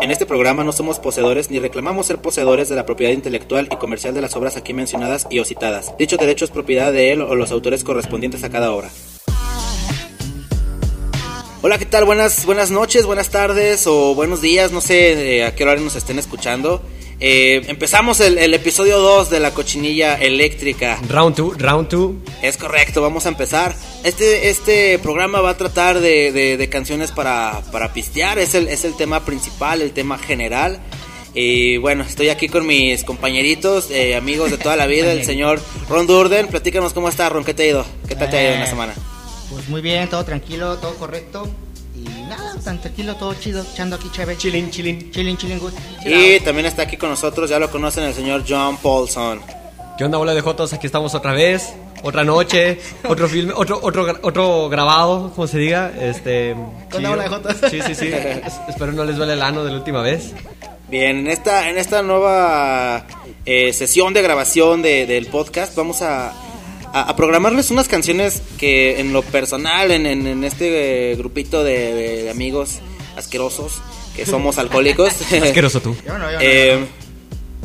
En este programa no somos poseedores ni reclamamos ser poseedores de la propiedad intelectual y comercial de las obras aquí mencionadas y o citadas. Dicho derecho es propiedad de él o los autores correspondientes a cada obra. Hola, ¿qué tal? Buenas, buenas noches, buenas tardes o buenos días, no sé eh, a qué hora nos estén escuchando. Eh, empezamos el, el episodio 2 de la cochinilla eléctrica. Round 2, round 2. Es correcto, vamos a empezar. Este, este programa va a tratar de, de- de canciones para, para pistear, es el, es el tema principal, el tema general. Y bueno, estoy aquí con mis compañeritos, eh, amigos de toda la vida, el señor Ron Durden. Platícanos cómo está, Ron, ¿qué te ha ido? ¿Qué tal te ha ido en la Eh, semana? Pues muy bien, todo tranquilo, todo correcto. Nada, tan tranquilo, todo chido, echando aquí chévere. Chilling, chilling. Chilling, chilling, good. Y también está aquí con nosotros, ya lo conocen, el señor John Paulson. ¿Qué onda, bola de Jotos? Aquí estamos otra vez. Otra noche, otro filme, otro, otro, otro grabado, como se diga. Este. ¿Qué onda, bola de jotos? Sí, sí, sí. Es- espero no les duele el ano de la última vez. Bien, en esta, en esta nueva eh, sesión de grabación de- del podcast vamos a, a- a programarles unas canciones que en lo personal, en, en- en este eh, grupito de, amigos asquerosos que somos alcohólicos, Asqueroso tú. Yo no, yo no, eh,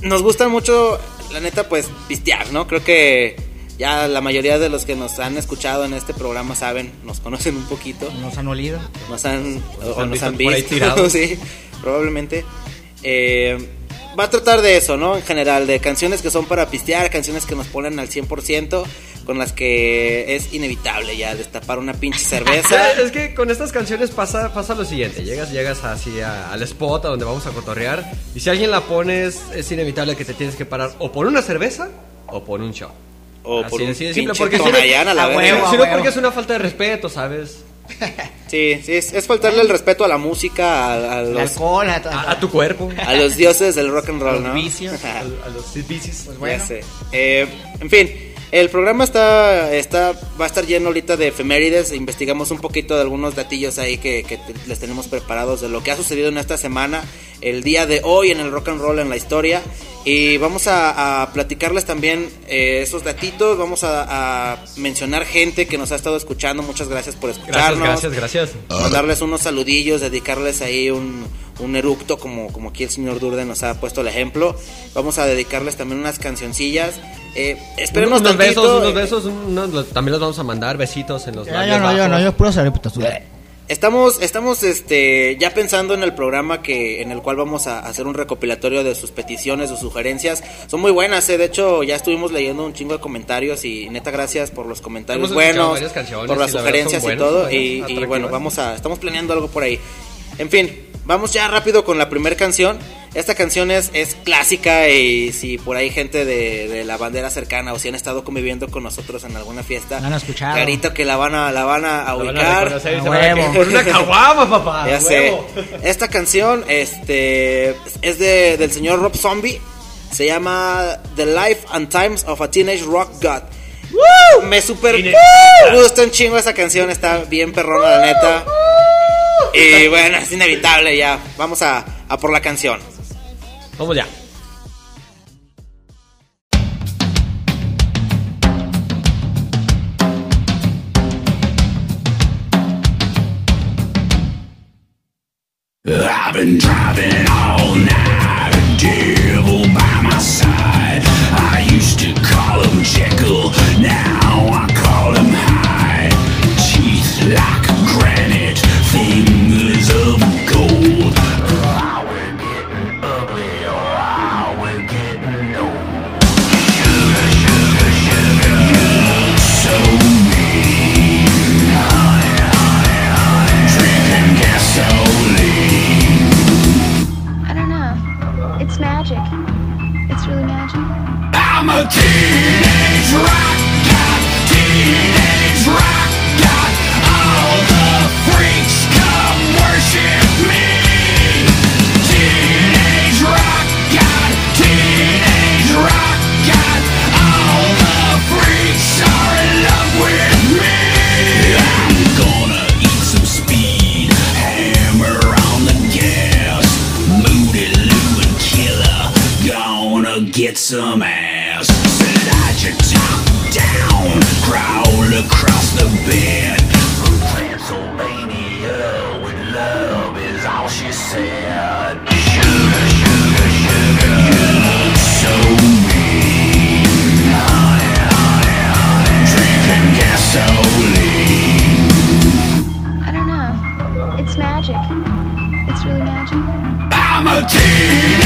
nos gusta mucho, la neta, pues pistear, ¿no? Creo que ya la mayoría de los que nos han escuchado en este programa saben, nos conocen un poquito no. Nos han olido. nos han, Nos o han nos visto han por ahí visto, sí, probablemente. Eh, va a tratar de eso, ¿no? En general, de canciones que son para pistear, canciones que nos ponen al 100%, con las que es inevitable ya destapar una pinche cerveza. Es que con estas canciones pasa, pasa lo siguiente, llegas, llegas así a- al spot a donde vamos a cotorrear y si alguien la pones es inevitable que te tienes que parar o por una cerveza o por un shot. o Así por un simple, pinche porque si no- Tonayán a la a verga. huevo, Si no huevo. porque es una falta de respeto, ¿sabes? Sí, sí, es, es faltarle el respeto a la música, a, a los, alcohol, a, A, a tu cuerpo. a los dioses del rock and roll, los ¿no? vicios. A, a los bicis. Pues Ya bueno. sé. Eh, en fin, el programa está, está, va a estar lleno ahorita de efemérides. Investigamos un poquito de algunos datillos ahí que, que les tenemos preparados de lo que ha sucedido en esta semana, el día de hoy en el rock and roll, en la historia. Y vamos a, a platicarles también eh, esos datitos. Vamos a, a mencionar gente que nos ha estado escuchando. Muchas gracias por Gracias, escucharnos. gracias, gracias. Mandarles unos saludillos, dedicarles ahí un, un eructo como, como aquí el señor Durden nos ha puesto el ejemplo. Vamos a dedicarles también unas cancioncillas. Eh, espérenos unos tantito. besos, unos eh, besos, unos- los- también los vamos a mandar, besitos en los Ya, labios yo no, yo no, yo puro puta sudar. Estamos, estamos este, ya pensando en el programa que, en el cual vamos a hacer un recopilatorio de sus peticiones, sus sugerencias. Son muy buenas, eh. de hecho ya estuvimos leyendo un chingo de comentarios y neta gracias por los comentarios Hemos buenos, por las y la verdad sugerencias y todo. y, y bueno, vamos a, estamos planeando algo por ahí. En fin, vamos ya rápido con la primera canción. Esta canción es, es clásica y si por ahí gente de, de la bandera cercana o si han estado conviviendo con nosotros en alguna fiesta, La han escuchado. clarito que la van a, la van a, ubicar. Por una caguama, papá. Ya sé. Esta canción este, es de, del señor Rob Zombie. Se llama The Life and Times of a Teenage Rock God. Me super gusta un chingo esa canción. Está bien perrona, la neta. Y bueno, es inevitable ya. Vamos a, a por la canción. Vamos ya. some ass. Slide your top down, crawl across the bed. Transylvania, with love is all she said. Sugar, sugar, sugar, you look so mean. Honey, honey, honey, drinking gasoline. I don't know. It's magic. It's really magic. I'm a teen.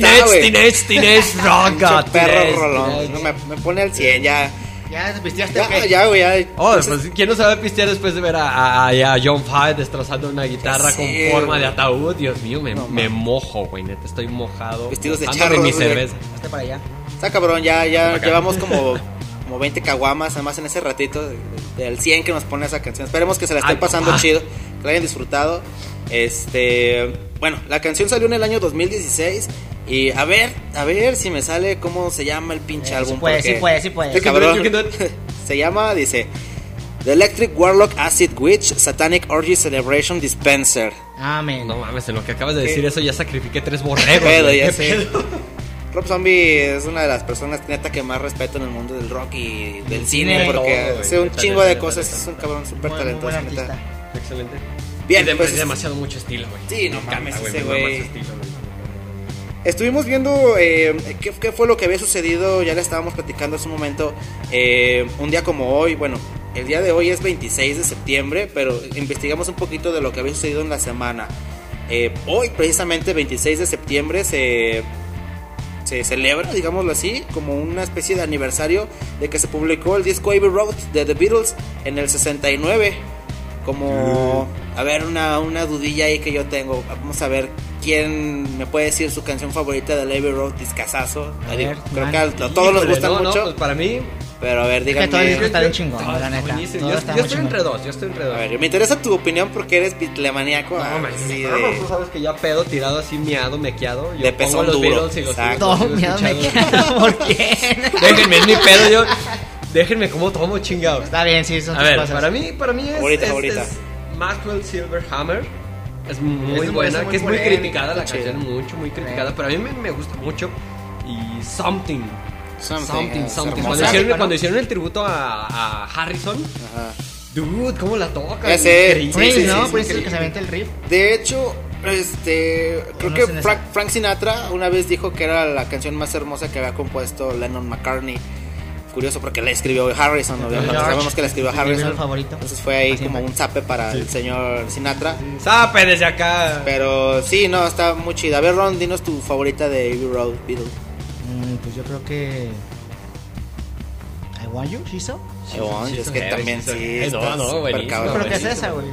Teenage, teenage, teenage rock. Perro rolón. No, me, me pone al 100 ya. ¿Ya pisteaste Ya, qué? ya, güey, ya. Oh, pues quién no sabe pistear después de ver a, a- a- John Five destrozando una guitarra Sí, con forma de güey. ataúd. Dios mío, me, No, me mojo, güey, neta, estoy mojado. Vestidos de charros, mi güey. cerveza. Hazte para allá. Está cabrón, ya, ya llevamos como, como 20 caguamas, además en ese ratito de- de- del 100 que nos pone esa canción. Esperemos que se la estén Ay, pasando papá. chido, que la hayan disfrutado. Este, bueno, la canción salió en el año 2016 y a ver, a ver si me sale cómo se llama el pinche Eh, álbum. sí puede, sí puede, sí puede. Este cabrón se llama, dice, The Electric Warlock Acid Witch Satanic Orgy Celebration Dispenser. Amén. No mames, en lo que acabas de decir ¿Qué? eso ya sacrifiqué tres ¿Qué borregos. pedo, ya qué sé. pedo. Rob Zombie es una de las personas neta que más respeto en el mundo del rock y del cine, cine, porque todo, hace un chingo de cosas, es un cabrón súper talentoso. Excelente. Bien, Y de- pues, demasiado mucho estilo, güey. Sí, no Me encanta, mames, ese mama güey. Estuvimos viendo eh, qué, qué fue lo que había sucedido, ya le estábamos platicando hace un momento, eh, un día como hoy, bueno, el día de hoy es 26 de septiembre, pero investigamos un poquito de lo que había sucedido en la semana. Eh, hoy, precisamente 26 de septiembre, se, se celebra, digámoslo así, como una especie de aniversario de que se publicó el disco Abbey Road de The Beatles en el 69. Como, a ver, una, una dudilla ahí que yo tengo. Vamos a ver quién me puede decir su canción favorita del Abbey Road. A ver, Creo man. que a, a todos nos Híjole, gustan no, no, mucho. pues para mí. Pero a ver, Es que todo el disco está bien chingón, todo la neta. Yo, está yo estoy chingón. entre dos, yo estoy entre A dos. ver, me interesa tu opinión porque eres bitlemaniaco. No, man, de- no, tú sabes que ya pedo tirado así miado, mequeado. Yo De pezón los duro, Beatles y los exacto. sigo- Todo sigo miedo me escuchando. queda. ¿Por qué? Déjenme, es mi pedo yo. Déjenme como tomo chingado. Está bien, sí, son A tus ver, cosas. para mí, para mí es, favorita. es Maxwell Silverhammer. Es muy Es buena, muy que es muy criticada la canción, mucho, muy criticada, pero a mí me, me gusta mucho. Y Something. Something, Something, something. Cuando hicieron, ¿no? cuando hicieron el tributo a, a Harrison, Ajá. dude, ¿cómo la toca? Increíble. Prince, sí, ¿no? sí, Prince sí. es el que se avienta el riff. De hecho, este, creo no que Frank. Frank Sinatra una vez dijo que era la canción más hermosa que había compuesto Lennon McCartney. Curioso porque la escribió Harrison, obviamente George, sabemos que la escribió Harrison. Favorito. Entonces fue ahí Así como un zape para el señor Sinatra. Sape desde acá. Pero sí, no, está muy chida. A ver, Ron, dinos tu favorita de Abbey Road Beatles. Mm, pues yo creo que. I Want You, Shizo. Eh, bueno, sí, es que también sí, está No, no, creo que es esa, güey.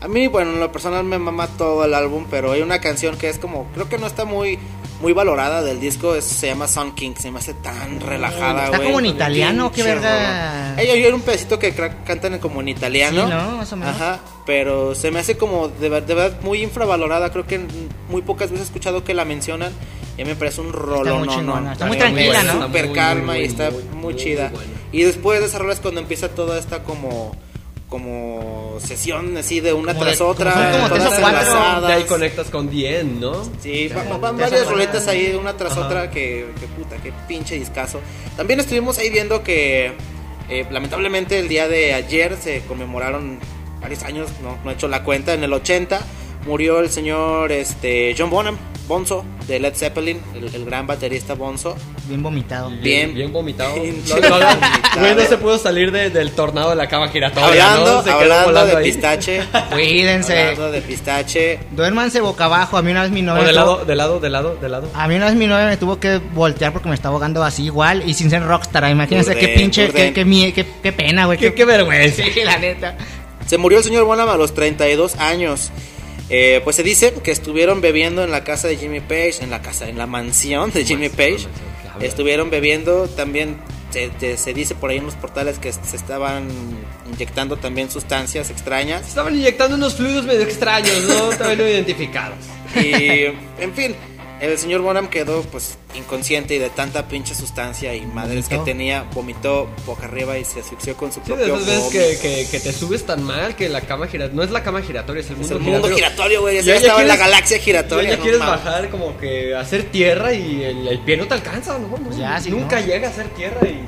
A mí, bueno, en lo personal me mama todo el álbum, pero hay una canción que es como, creo que no está muy muy valorada del disco, es- se llama Sun King, se me hace tan relajada, Está como en italiano, qué verga. rolón. Hay, un pedacito que cantan como en italiano. Sí, ¿no? Más o menos. Ajá, pero se me hace como de, de verdad muy infravalorada, creo que muy pocas veces he escuchado que la mencionan. Y me parece un rolón, muy no, chingona, no, está muy tranquila, ¿no? Súper Está muy, calma muy, y está muy, muy, muy chida. Y después de esa rola es cuando empieza toda esta como como sesión así de una Como tras de- otra, como son como todas tres o cuatro. enlazadas. De ahí conectas con The End, ¿no? Sí, Te- van, varias roletas ahí una tras Ajá. otra que, que puta, qué pinche discazo. También estuvimos ahí viendo que eh, lamentablemente el día de ayer se conmemoraron varios años, no, no he hecho la cuenta, en el 80 murió el señor este John Bonham, Bonzo de Led Zeppelin, el, el gran baterista Bonzo. Bien vomitado. Bien. Bien vomitado. Bien No, no, vomitado. güey, no se pudo salir de- del tornado de la cama giratoria. Hablando, ¿no? Se hablando de ahí. pistache. Cuídense. Hablando de pistache. Duérmanse boca abajo. A mí una vez mi novia. O de lado, tuvo- de lado, de lado, de lado. A mí una vez mi novia me tuvo que voltear porque me estaba ahogando así igual y sin ser rockstar. Imagínense qué pinche, qué, qué, mie- qué- qué pena, güey. Qué, qué vergüenza. Sí, la neta. Se murió el señor Bonham a los 32 años. Eh, pues se dice que estuvieron bebiendo en la casa de Jimmy Page, en la casa, en la mansión de Jimmy Page. Estuvieron bebiendo también. Se, te- se dice por ahí en los portales que se estaban inyectando también sustancias extrañas. Estaban inyectando unos fluidos medio extraños, ¿no? Todavía no identificados. Y, en fin, el señor Bonham quedó pues inconsciente y de tanta pinche sustancia y madres que Vomitó. tenía, vomitó boca arriba y se asfixió con su Sí, de propio esas veces vómito. que, que, que te subes tan mal que la cama gira... No es la cama giratoria, es el Es mundo, el mundo giratorio, güey. Ya, Ya- ya estaba en la quieres- galaxia giratoria. Ya no quieres mames. bajar como que hacer tierra y el, el pie no te alcanza, ¿no? No, Ya, sí, Nunca ¿no? llega a hacer tierra y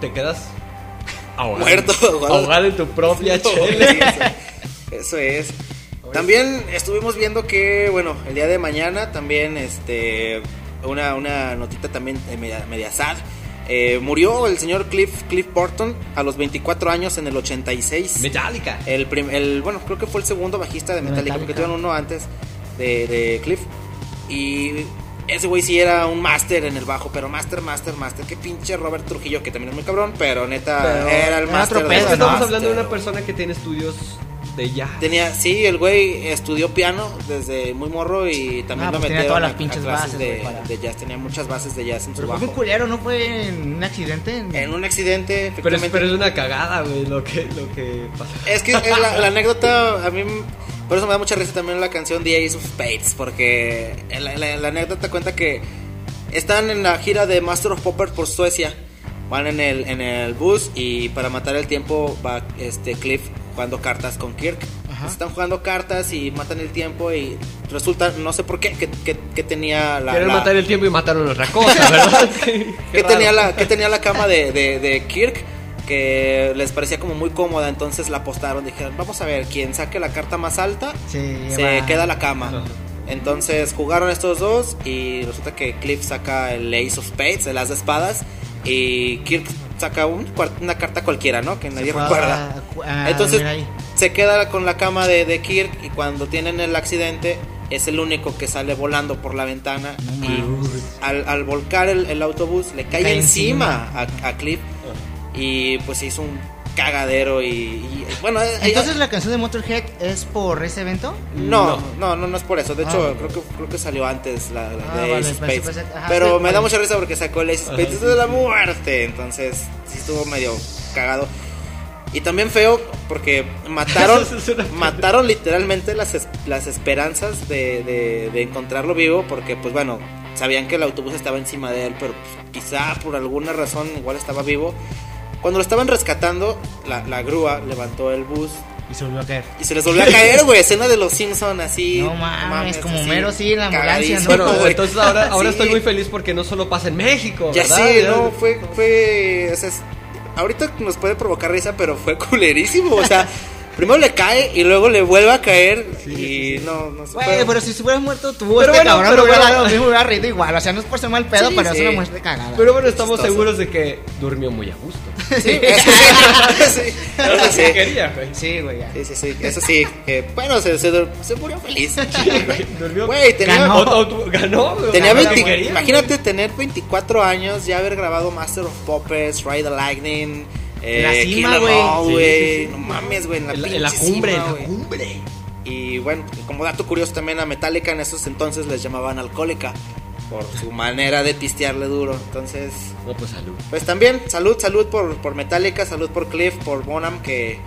te quedas ahogado. Muerto, ahogado. Ahogado en tu propia Sí, chela. eso, eso es. También estuvimos viendo que, bueno, el día de mañana también, este, una, una notita también eh, media, media sad. Eh, murió el señor Cliff, Cliff Burton a los 24 años en el 86. Metallica. El, prim- el bueno, creo que fue el segundo bajista de De Metallica, porque Metallica. tuvieron uno antes de, de Cliff. Y ese güey sí era un máster en el bajo, pero máster, máster, máster. Qué pinche Robert Trujillo, que también es muy cabrón, pero neta Pero era el máster. Estamos hablando de una persona que tiene estudios de jazz. Tenía, sí, el güey estudió piano desde muy morro y también Ah, lo pues tenía metieron todas a- las a pinches bases, de, para- de jazz. Tenía muchas bases de jazz en su Pero fue bajo. muy culero, ¿no? Fue en un accidente. En un accidente, Pero es, efectivamente. pero es una cagada, güey, lo que, lo que pasa. Es que es la, la anécdota, a mí, por eso me da mucha risa también la canción The Ace of Spades, porque la, la- la anécdota cuenta que están en la gira de Master of Poppers por Suecia, van en el, en el bus y para matar el tiempo va este Cliff jugando cartas con Kirk. Ajá. Están jugando cartas y matan el tiempo y resulta, no sé por qué, que, que- que tenía la... Quieren la- matar el tiempo y mataron otra cosa, ¿verdad? Qué que raro. tenía la que tenía la cama de, de, de Kirk que les parecía como muy cómoda entonces la apostaron dijeron vamos a ver quien saque la carta más alta Se se lleva- queda la cama entonces jugaron estos dos y resulta que Cliff saca el Ace of Spades el as de espadas y Kirk saca un una carta cualquiera no que nadie recuerda. a- a entonces se queda con la cama de, de Kirk y cuando tienen el accidente es el único que sale volando por la ventana No y al, al volcar el, el autobús le cae, Cae encima, A, a Cliff y pues hizo un cagadero y, y, bueno eh, Entonces ella- la canción de Motorhead es por ese evento. no, no. no no es por eso. De hecho Ah, creo que creo que salió antes la, la Ah, de vale, Ace of pensé- Spades. pensé- ajá, pero sí, me da mucha risa porque sacó el Ace of Spades de la muerte. Entonces sí estuvo medio cagado. Y también feo porque mataron mataron literalmente las, es- las esperanzas de, de- de encontrarlo vivo porque pues bueno sabían que el autobús estaba encima de él pero pues, quizá por alguna razón igual estaba vivo cuando lo estaban rescatando la, la grúa levantó el bus Y se volvió a caer. y se les volvió a caer güey escena de los Simpson así No mames, como así, Homero, sí, la ambulancia, ¿no? Bueno, entonces ahora, ahora Sí. estoy muy feliz porque no solo pasa en México, Ya ¿verdad? sé, Ya- no, fue, fue, o sea, es- ahorita nos puede provocar risa, pero fue culerísimo, o sea, primero le cae y luego le vuelve a caer y no, no sé. Güey, pero- pero si se hubiera muerto tú, Pero este bueno, cabrón pero me hubiera bueno. dado, me hubiera reído igual. O sea, no es por ser mal pedo, Sí, pero sí. es una muerte cagada. Pero bueno, estamos Chistoso. seguros de que durmió muy a gusto. Sí, eso sí, sí, eso sí. quería, güey. Sí, güey, ya. Sí, sí, sí, eso sí, que, bueno, se, se, se murió feliz. Durmió. Güey, tenía, Ganó. O- o ganó, tenía Ganó lo 20, que quería, imagínate tener 24 años, ya haber grabado Master of Puppets, Ride the Lightning, eh, La cima, Kill 'Em güey. All, Sí, güey, sí, sí. no mames, güey, en la, En cumbre, en cima, la cumbre. Y bueno, como dato curioso también a Metallica en esos entonces les llamaban alcohólica por su manera de pistearle duro. Entonces, No, pues salud. pues también salud, salud por, por Metallica, salud por Cliff, por Bonham que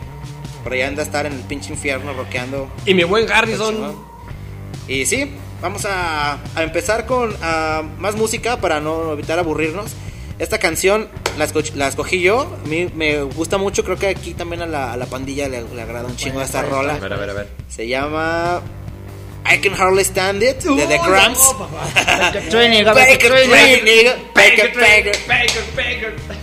por allá anda a estar en el pinche infierno rockeando. Y mi buen Harrison. Y sí, vamos a, a empezar con ah, más música para no evitar aburrirnos. Esta canción la, esco- la escogí yo, a mí me gusta mucho, creo que aquí también a la, a la pandilla le, le agrada un chingo esta rola. A ver, a ver, a ver. Se llama I Can Hardly Stand It de The Cramps.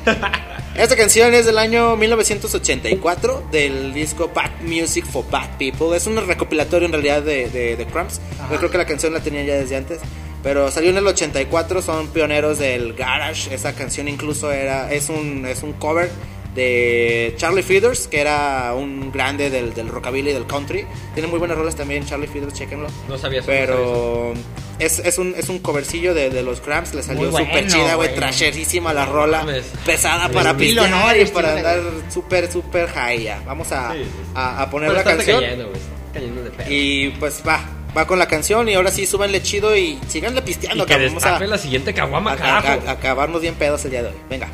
Esta canción es del año 1984 del disco Bad Music for Bad People. Es un recopilatorio en realidad de, de, The Cramps. Yo creo que la canción la tenían ya desde antes. Pero salió en el 84, son pioneros del garage. Esa canción incluso era es un es un cover de Charlie Feathers, que era un grande del, del rockabilly y del country. Tiene muy buenas rolas también Charlie Feathers, chequenlo. No sabía eso, no Pero es, es un es un covercillo de, de los Cramps, le salió súper bueno, chida, güey, trasherísima la rola, pesada para. El y estilo para andar súper súper high ya. Vamos a, Sí, sí. a, a poner Pero la canción. cayendo, cayendo de. Y pues va, va con la canción y ahora sí súbanle chido y síganle pisteando, Y que. Vamos a, la siguiente caguama, a- a- carajo. a- a acabarnos bien pedos el día de hoy. Venga.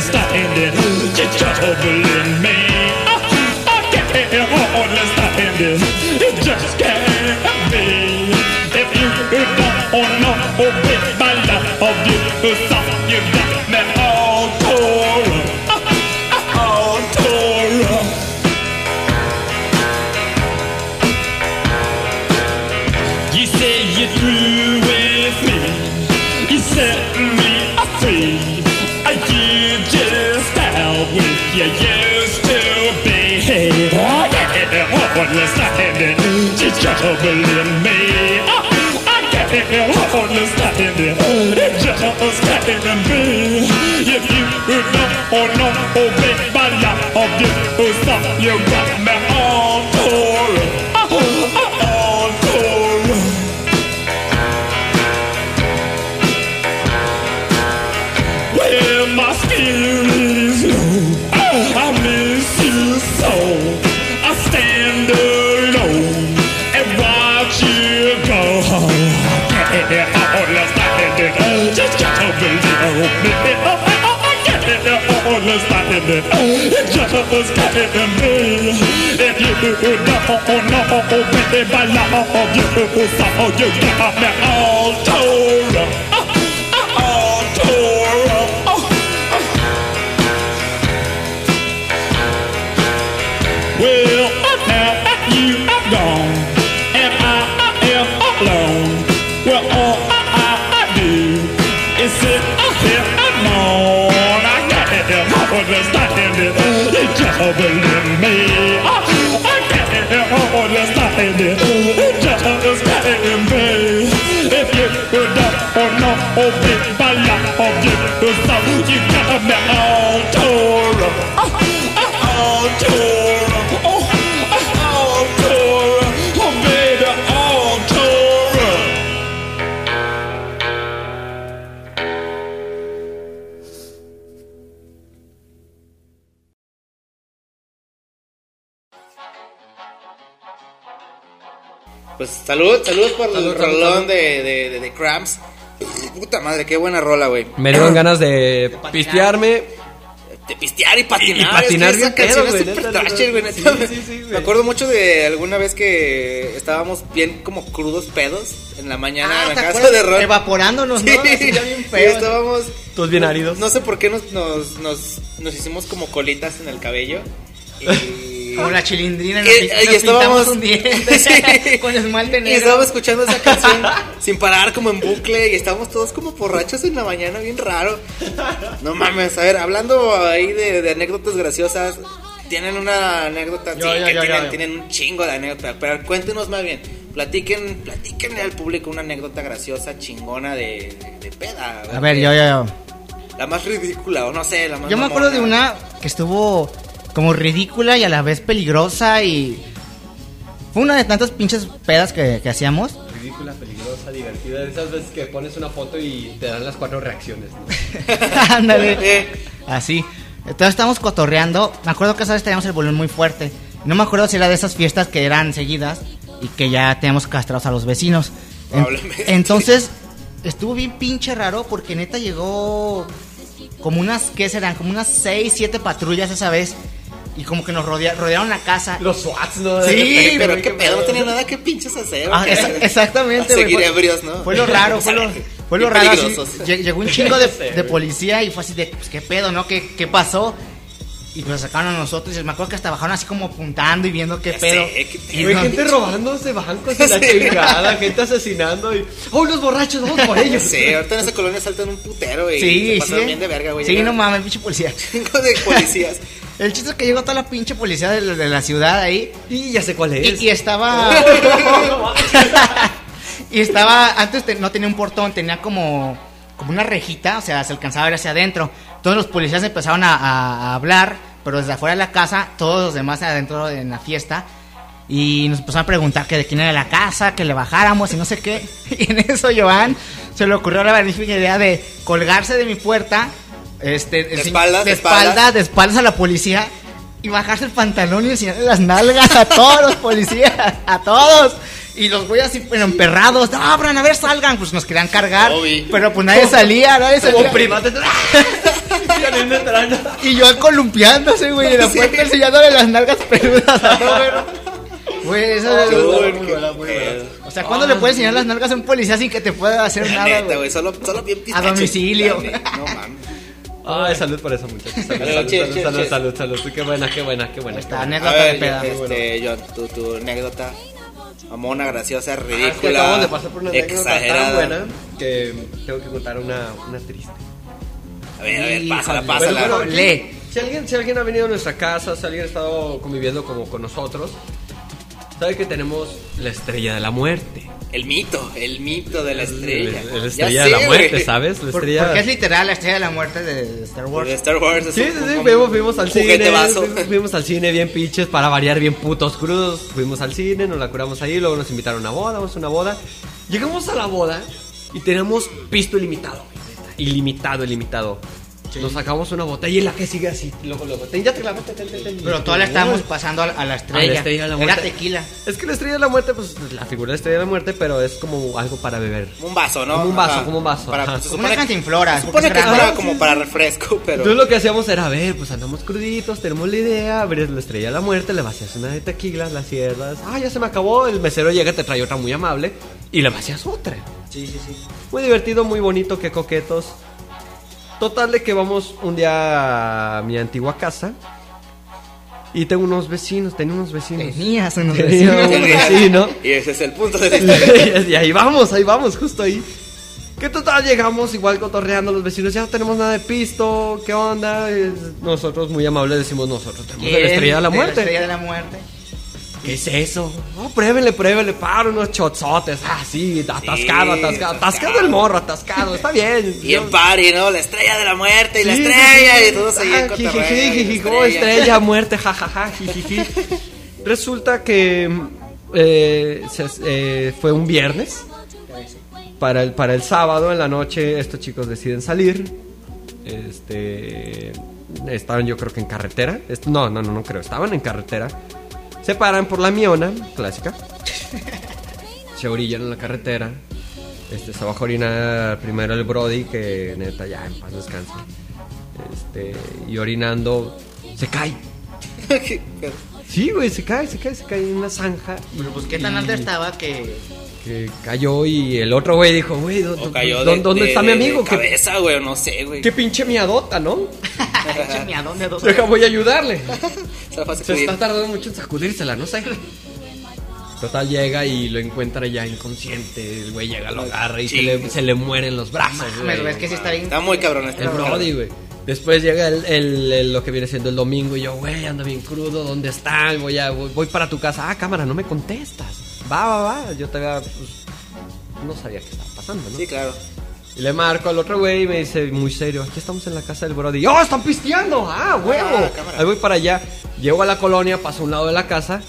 honest, I ain't it. You're troubling me. I, I can't be honest, I ain't it. You just can't be. If you don't know, oh, my love of you, stop you down. Understand it. It just can't be. If you don't know, oh, baby, I love you. So you got me all was better than me. If you know, know, baby, by you saw, you got me all tore. Pues salud, salud por Salud, el salud, rolón salud. de, de, de, de Cramps. Puta madre, qué buena rola, güey. Me dieron ganas de pistearme. De pistear y patinar. Y- y patinar es que esa bien canción pedo, es güey, súper neta, trasher, güey, neta. neta. Sí, sí, sí, güey. Me acuerdo mucho de alguna vez que estábamos bien como crudos pedos en la mañana Ah, en la ¿te casa de Ron. Evaporándonos, ¿no? Sí, Así ya bien y feo. estábamos Todos bien áridos. No sé por qué nos, nos, nos, nos hicimos como colitas en el cabello. Y, Como la chilindrina, y, nos, y nos estábamos pintamos un diente Sí. con esmalte Y negro. estábamos escuchando esa canción sin parar como en bucle y estábamos todos como borrachos en la mañana, bien raro. No mames, a ver, hablando ahí de, de anécdotas graciosas, tienen una anécdota, Yo, sí, yo, que yo, tienen, yo. tienen un chingo de anécdotas, pero cuéntenos más bien, platiquen, platíquenle al público una anécdota graciosa, chingona de, de, de peda. A ver, yo, yo, yo. La más ridícula, o no sé, la más Yo me acuerdo de una que estuvo como ridícula y a la vez peligrosa y fue una de tantas pinches pedas que, que hacíamos. Ridícula, peligrosa, divertida. De esas veces que pones una foto y te dan las cuatro reacciones. ¿no? Ándale. Así. Entonces estábamos cotorreando. Me acuerdo que esa vez teníamos el volumen muy fuerte. No me acuerdo si era de esas fiestas que eran seguidas y que ya teníamos castrados a los vecinos. En- Probablemente. entonces estuvo bien pinche raro porque neta llegó como unas, ¿qué serán? Como unas 6, 7 patrullas esa vez. Y como que nos rodea- rodearon la casa. Los SWATs, ¿no? Sí, pero qué pedo, no tenía nada que pinches hacer. Ah, exactamente, güey, seguir ebrios, ¿no? Fue lo raro, fue lo, Fue lo Bien raro. así, llegó un chingo de, de policía y fue así de, pues, ¿qué pedo, no? ¿Qué, qué pasó? Y pues sacaron a nosotros y me acuerdo que hasta bajaron así como apuntando y viendo qué Ya pedo. sé, qué Y no- gente robándose bancos y la chingada, gente asesinando y. ¡Oh, los borrachos! ¡Vamos por ellos! Sí, ahorita en esa colonia saltan un putero y se Sí, pasaron sí. bien de verga, güey. Sí, Llegaron no mames, pinche policía. chingo de policías. El chiste es que llegó toda la pinche policía de, la- de la ciudad ahí. Y ya sé cuál es. Y, y estaba. y estaba. Antes te- no tenía un portón, tenía como. Como una rejita, o sea, se alcanzaba a ver hacia adentro. Todos los policías empezaron a, a- a hablar, pero desde afuera de la casa, todos los demás adentro en la fiesta. Y nos empezaron a preguntar que de quién era la casa, que le bajáramos y no sé qué. Y en eso Joan se le ocurrió la magnífica idea de colgarse de mi puerta. Este, De espaldas, de de espaldas. espaldas, de espaldas a la policía y bajarse el pantalón y enseñarle las nalgas a todos los policías, a todos. Y los güeyes así, pero emperrados, no, abran, a ver, salgan. Pues nos querían cargar, pero pues nadie salía, nadie salía. Como primates. Y yo columpiándose, güey, en la Sí. puerta enseñándole las nalgas peludas a Robert. Güey, eso es... pedo. O sea, ¿cuándo le puedes enseñar las nalgas a un policía sin que te pueda hacer La nada, neta, güey? solo, solo bien A domicilio. No mames. Ay, salud por eso, muchachos. Salud, Salud, salud, cheers, salud, cheers, salud, cheers. salud, salud. Qué buena, qué buena, qué buena. Esta anécdota de ver, peda. este, John, tu, tu anécdota. Mamona, graciosa, Ah, es que ridícula. acabamos de pasar por una anécdota tan exagerada. buena que tengo que contar una, una triste. A ver, a ver, pásala, Bueno, pásala. bueno, Lee. Si alguien, si alguien ha venido a nuestra casa, si alguien ha estado conviviendo como con nosotros, sabe que tenemos la estrella de la muerte. El mito, el mito de la estrella. La Ya estrella sé, de la muerte. ¿sabes? La estrella. Porque es literal la estrella de la muerte de Star Wars. De Star Wars. Sí, sí, sí, un- fuimos, fuimos al cine. vaso. Fuimos, fuimos al cine bien pinches para variar bien putos crudos. Fuimos al cine, nos la curamos ahí, luego nos invitaron a una boda, vamos a una boda. Llegamos a la boda y tenemos pisto ilimitado. Ilimitado, ilimitado. Nos sacamos una botella y la que sigue así. Luego, luego. Ten, ya te la ten, ten, ten, ten. Pero todavía estábamos pasando a la, a la estrella. A la estrella de la Era muerte. tequila. Es que la estrella de la muerte, pues la figura de la estrella de la muerte, pero es como algo para beber. Un vaso, ¿no? Como un vaso, Ajá. como un vaso, Para, ajá. se supone, una cantinflora. se supone que grande. como para refresco, pero. Entonces lo que hacíamos era, a ver, pues andamos cruditos, tenemos la idea, abres la estrella de la muerte, le vacías una de tequila, la cierras, ah, ya se me acabó, el mesero llega, te trae otra muy amable y le vacías otra. Sí, sí, sí. Muy divertido, muy bonito, qué coquetos. Total de que vamos un día a mi antigua casa y tengo unos vecinos, tenía unos vecinos. Tenías unos Tenía vecinos. un vecino. Y ese es el punto de la historia. y ahí vamos, ahí vamos, justo ahí. Que total llegamos igual cotorreando los vecinos, ya no tenemos nada de pisto, ¿qué onda? Nosotros muy amables decimos nosotros tenemos la estrella de la muerte. estrella de la muerte. ¿Qué es eso? No, pruébele, pruébele, para unos chotzotes. Ah, sí, atascado, Sí, atascado, atascado. el morro, atascado, está bien. Y en party, ¿no? La estrella de la muerte y la estrella sí, y todos ahí Ah, en cotorreo, jijiji, y la jijiji, oh, estrella, muerte, jajaja, jijiji. Resulta que eh, se- eh, fue un viernes. Para el, para el sábado en la noche estos chicos deciden salir. Este estaban yo creo que en carretera. No, no, no, no creo. Estaban en carretera. Se paran por la miona, clásica. Se orillan en la carretera. Este, se baja a orinar primero el Brody, que neta ya en paz descanse. Este, y orinando, se cae. Sí, güey, se cae, se cae, se cae en una zanja. Pero pues qué tan alto estaba que. Que cayó y el otro güey dijo, güey, ¿dó- O cayó dó- de, ¿dónde de- está mi amigo? De ¿Qué, cabeza, güey, no sé, güey. qué pinche miadota, ¿no? ¿a dónde? ¿A dónde? Deja, voy a ayudarle. Se la Se está tardando mucho en sacudírsela, no sé. Total llega y lo encuentra ya inconsciente. El güey llega, lo agarra y se le, se le mueren los brazos. Mames, güey. ves que sí está bien. Está muy cabrón este El Brody, güey. Después llega el, el- el- lo que viene siendo el domingo y yo, güey, ando bien crudo, ¿dónde está? Voy, a, voy, voy para tu casa. Ah, cámara, no me contestas. Va, va, va. Yo te había, pues, no sabía qué estaba pasando, ¿no? Sí, claro. Y le marco al otro güey y me dice muy serio, aquí estamos en la casa del Brody. ¡Oh, están pisteando! ¡Ah, huevo! Ah, cámara. Ahí voy para allá. Llego a la colonia, paso a un lado de la casa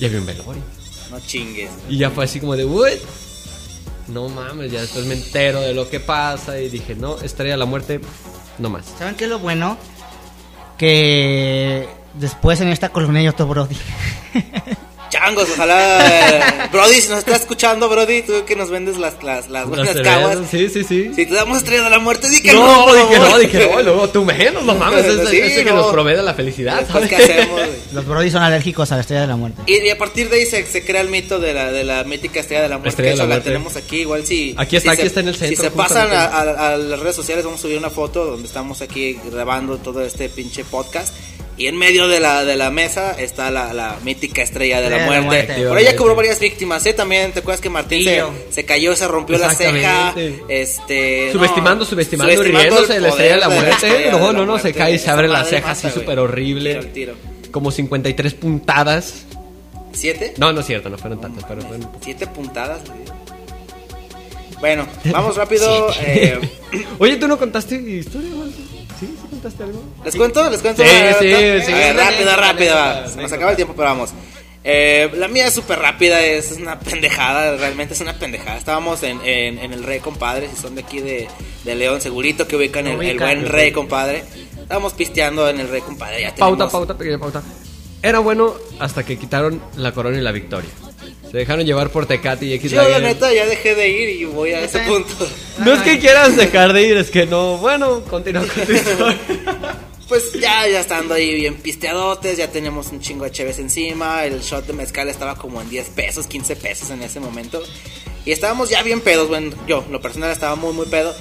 y había un velorio. No chingues. Y ya fue así como de, ¿what? No mames, ya después me entero de lo que pasa y dije, no, estrella de la muerte, no más. ¿Saben qué es lo bueno? Que después en esta colonia hay otro Brody. Changos. Ojalá. Brody, si nos estás escuchando, Brody, tú que nos vendes las, las, las Las buenas cervezas, caguas. Sí, sí, sí. Si te damos estrella de la muerte, di que no, no. dije no, dije no, luego tú menos, no mames, ese, Sí, ese que no. nos provee de la felicidad, Después, ¿sabes? ¿qué hacemos? Los Brody son alérgicos a la estrella de la muerte. Y, y a partir de ahí se, se crea el mito de la, de la mítica estrella de la muerte. Estrella de Eso la la muerte. tenemos aquí. Igual si. Aquí está, si aquí se- está en el centro, Si se pasan a, a- a las redes sociales, vamos a subir una foto donde estamos aquí grabando todo este pinche podcast. Y en medio de la, de la mesa está la, la mítica estrella de la muerte. muerte. Por ella cobró varias víctimas, ¿eh? También, ¿te acuerdas que Martín se, se cayó, se rompió la ceja? Este. Subestimando, no, subestimando, el riéndose de la estrella de la muerte. estrella No, de la no, no, se cae y se abre la ceja mata, así súper horrible. Tiro al tiro. Como 53 puntadas. ¿Siete? No, no es cierto, no fueron tantas, pero fueron... Siete puntadas. Bueno, vamos rápido. eh, Oye, ¿tú no contaste historia? ¿Sí? ¿Sí contaste algo? ¿Les cuento? ¿Les cuento? Sí, anécdota? sí, A sí. ver, va. dale, Se nos acaba el tiempo, pero vamos. Eh, la mía es súper rápida, es una pendejada, realmente es una pendejada. Estábamos en, en, en el Rey Compadre, si son de aquí de, de León, segurito que ubican el, el buen Rey Compadre. Estábamos pisteando en el Rey Compadre. Ya Pauta, tenemos- pauta, pequeña pauta. Era bueno hasta que quitaron la corona y la victoria. Se dejaron llevar por Tecate y X Yo, la neta, ya dejé de ir y voy a ese punto. No es que quieras dejar de ir, es que no. Bueno, continúa con tu historia. Pues ya, ya estando ahí bien pisteadotes, ya teníamos un chingo de cheves encima, el shot de mezcal estaba como en 10 pesos, 15 pesos en ese momento. Y estábamos ya bien pedos, bueno, yo, lo personal estaba muy, muy pedo.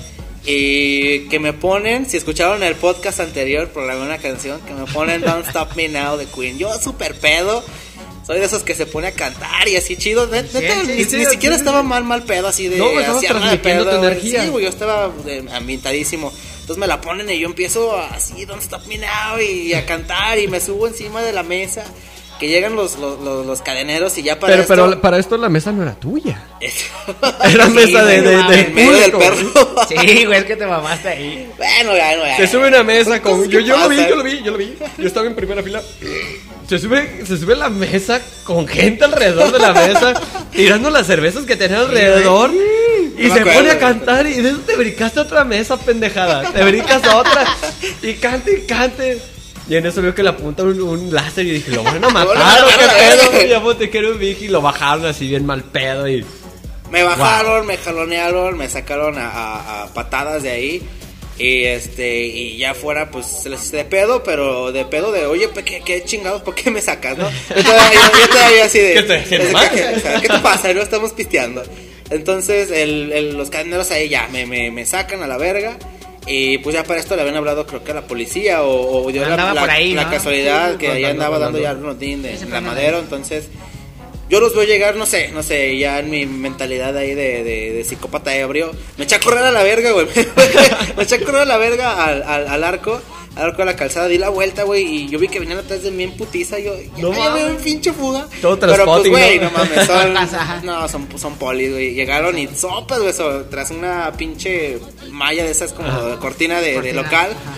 Y que me ponen, si escucharon el podcast anterior, programé una canción, que me ponen Don't Stop Me Now de Queen. Yo súper pedo, soy de esos que se pone a cantar y así chido. Neta, sí, ni, sí, ni sí, siquiera sí, estaba sí. mal, mal pedo, así de... No, estabas de transmitiendo tu güey. energía. Sí, güey, yo estaba eh, ambientadísimo. Entonces me la ponen y yo empiezo así, Don't Stop Me Now, y a cantar y me subo encima de la mesa. Que llegan los, los, los, los cadeneros y ya para Pero, esto... pero para esto la mesa no era tuya. Era Era mesa de- de- de medio del perro. Sí, güey, es que te mamaste ahí. bueno, ya, no, ya. Se sube una mesa con. Yo, yo lo vi, yo lo vi, yo lo vi. Yo estaba en primera fila. Se sube, se sube la mesa con gente alrededor de la mesa, tirando las cervezas que tenían alrededor. Y se pone a cantar. Y de eso te brincaste a otra mesa, pendejada. Te brincas a otra. Y cante y cante. Y en eso veo que le apunta un, un láser y dije, lo van a matar, ¿o qué pedo? Y a Botequero un Vicky y lo bajaron así bien mal pedo y... Me bajaron, me jalonearon, me sacaron a, a- a patadas de ahí. Y este, y ya fuera, pues se les hice de pedo, pero de pedo de, oye, pues, ¿qué, qué chingados? ¿Por qué me sacas, no? Yo todavía, yo todavía así de. ¿Qué haciendo ¿qué- o sea, ¿Qué te pasa? No estamos pisteando. Entonces, el, el- los cadeneros ahí ya me, me, me sacan a la verga. Y pues ya para esto le habían hablado, creo que a la policía, o, o dio la, la- por ahí, la ¿no? casualidad Sí, que ahí andaba dando ya. Rodín de se la madero. Entonces, yo los veo llegar, no sé, no sé, ya en mi mentalidad ahí de, de, de psicópata ebrio. Me eché a correr a la verga, güey. me eché a correr a la verga al, al, al arco, al arco de la calzada. Di la vuelta, güey, y yo vi que venían atrás de mí en putiza. Yo, No ya veo un pinche fuga. Todo Pero pues, güey, ¿no? no mames, son, no, son, son polis, güey. Llegaron y sopas, güey, so- tras una pinche malla de esas como de cortina de, de Cortina, local. ajá.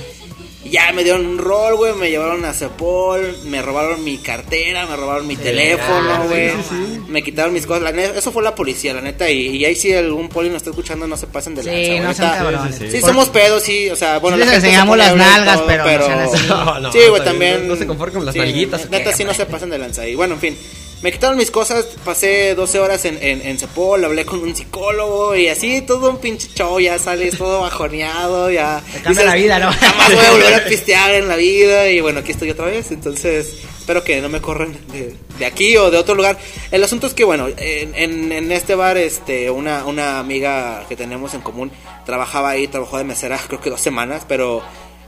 Y Ya me dieron un rol, güey, me llevaron a Cepol, me robaron mi cartera, me robaron mi teléfono, güey. sí, sí, Me quitaron mis cosas, la neta, eso fue la policía, la neta, y, y ahí si algún poli nos está escuchando, no se pasen de Sí, lanza, güey, no sean neta. cabrones. Sí, sí, Sí, sí. somos pedos, sí, o sea, bueno, Sí les enseñamos las nalgas, todo, pero no. No, no, sí, güey, también. no- no se conformen con las sí, nalguitas, ¿o Neta, sí, no se pasen de lanza. Y bueno, en fin, me quitaron mis cosas, pasé 12 horas en, en, en Cepol, hablé con un psicólogo y así, todo un pinche show, ya sales todo bajoneado, ya. Te cambia la vida, ¿no? Jamás voy a volver a pistear en la vida y bueno, aquí estoy otra vez, entonces espero que no me corran de, de aquí o de otro lugar. El asunto es que bueno, en, en, en este bar, este, una, una amiga que tenemos en común trabajaba ahí, trabajó de mesera creo que dos semanas, pero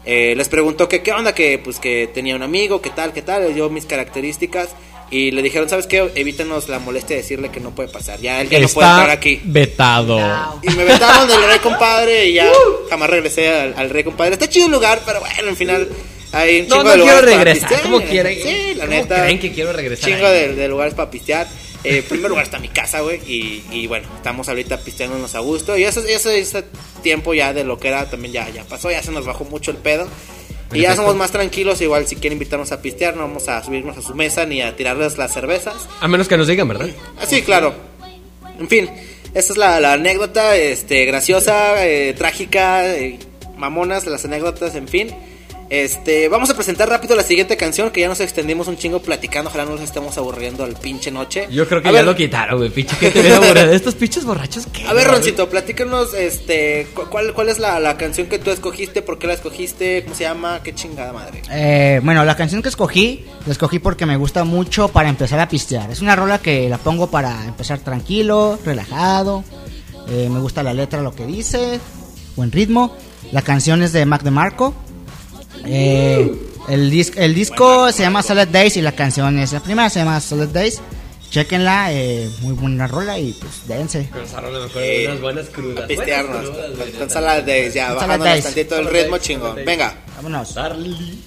eh, les preguntó que qué onda, que pues que tenía un amigo, qué tal, qué tal, le dio mis características y le dijeron, ¿sabes qué? Evítanos la molestia de decirle que no puede pasar, ya él ya no puede entrar aquí. vetado. Y me vetaron del Rey Compadre y ya jamás regresé al, al Rey Compadre. Está chido el lugar, pero bueno, al final hay un No, chingo no de quiero lugares para regresar. pistear. ¿Cómo quieren? Sí, la ¿Cómo neta. creen que quiero regresar Chingo de, de lugares para pistear. Eh, en primer lugar está mi casa, güey. Y, y bueno, estamos ahorita pisteándonos a gusto. Y ese, ese, ese tiempo ya de lo que era también ya, ya pasó. Ya se nos bajó mucho el pedo. Y ya somos más tranquilos. Igual si quieren invitarnos a pistear, no vamos a subirnos a su mesa ni a tirarles las cervezas. A menos que nos digan, ¿verdad? Ah, sí, claro. En fin, esa es la, la anécdota, este, graciosa, eh, trágica, eh, mamonas, las anécdotas, en fin. Este, vamos a presentar rápido la siguiente canción que ya nos extendimos un chingo platicando, ojalá no nos estemos aburriendo al pinche noche. Yo creo que A ya ver, lo quitaron, güey. Pinche que te aburrido. Estos pinches borrachos, ¿qué? A ver? Roncito, platícanos, este, cu- ¿cuál, cuál es la, la canción que tú escogiste? ¿Por qué la escogiste? ¿Cómo se llama? ¿Qué chingada madre? Eh, bueno, la canción que escogí, la escogí porque me gusta mucho para empezar a pistear. Es una rola que la pongo para empezar tranquilo, relajado. Eh, me gusta la letra, lo que dice, buen ritmo. La canción es de Mac DeMarco. Eh, el, dis- el disco se llama Solid Days y la canción es la primera, se llama Solid Days. Chequenla, eh, muy buena rola y pues dense. De unas buenas crudas. A pistearnos. Buenas crudas, güey, Con. Salad Days, ya, bajándonos tantito el ritmo chingón. Salad Days. Venga. Vámonos. Darly.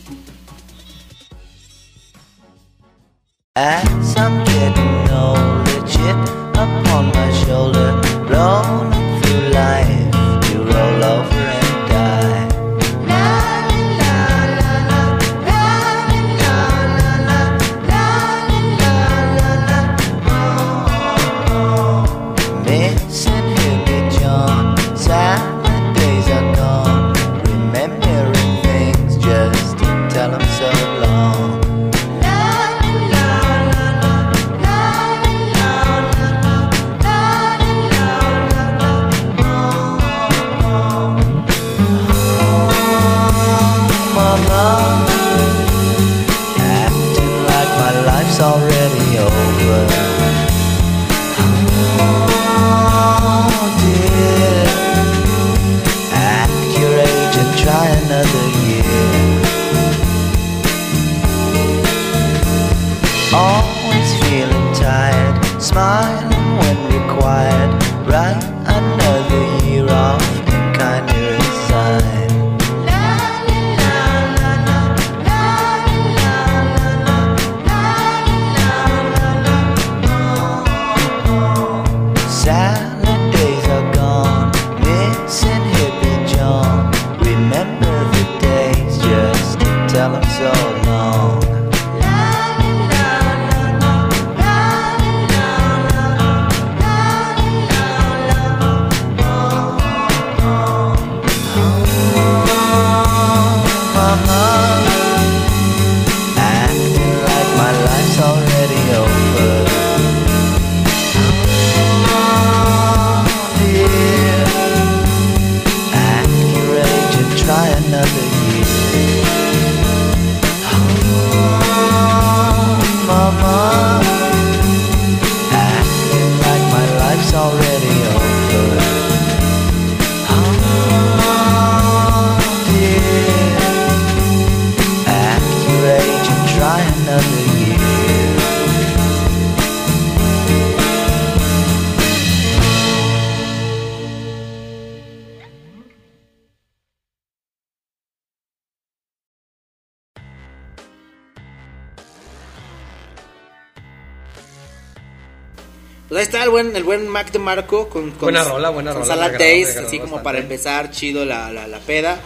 Mac de Marco con, con Buena rola, buena con rola, Salad Days, así como para empezar chido la, la, la peda.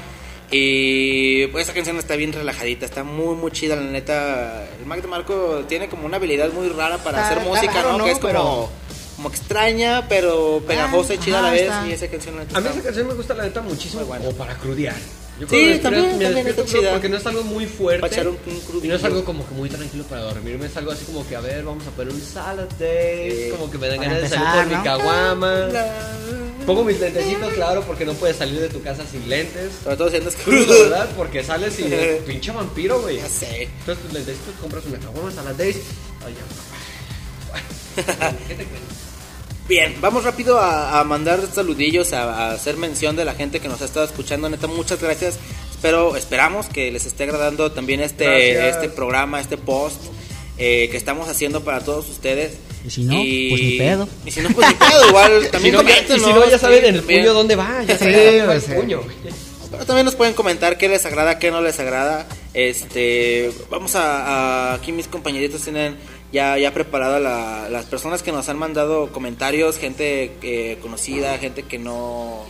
Y pues esa canción está bien relajadita, está muy muy chida, la neta. El Mac de Marco tiene como una habilidad muy rara para Está- hacer música, raro, ¿no? ¿no? Que es como, Pero- como extraña, pero pegajosa y chida a la vez. está. Y esa canción la A mí esa canción me gusta la neta muchísimo Muy buena. como para crudear. Yo Sí, cuando me también, despierto- me también está chida. Porque no es algo muy fuerte. Para echar un- un y no es algo como que muy tranquilo para dormirme. Es algo así como que, a ver, vamos a poner un salad. Sí. Como que me dan Para ganas de salir por ¿no? mi caguama. Pongo mis lentecitos, claro, porque no puedes salir de tu casa sin lentes. Sobre todo si andas Crudo, crudo. ¿verdad? Porque sales y pinche vampiro, güey. Ya sé. Entonces tus lentecitos compras una caguama, salad days. Ay, ya. ¿Qué te crees? Bien, vamos rápido a, a mandar saludillos, a, a hacer mención de la gente que nos ha estado escuchando. Neta, muchas gracias. Espero, esperamos que les esté agradando también este, Gracias. este programa, este post eh, que estamos haciendo para todos ustedes. Y si no, pues ni pedo. Y si no, pues ni pedo. Igual Si también no, comenten, y si no, ya saben en el También. puño dónde va. Ya Sí, saben el puño. Pero también nos pueden comentar qué les agrada, qué no les agrada. Este, vamos a, a- aquí mis compañeritos tienen ya ya preparada la- las personas que nos han mandado comentarios, gente eh, conocida, gente que no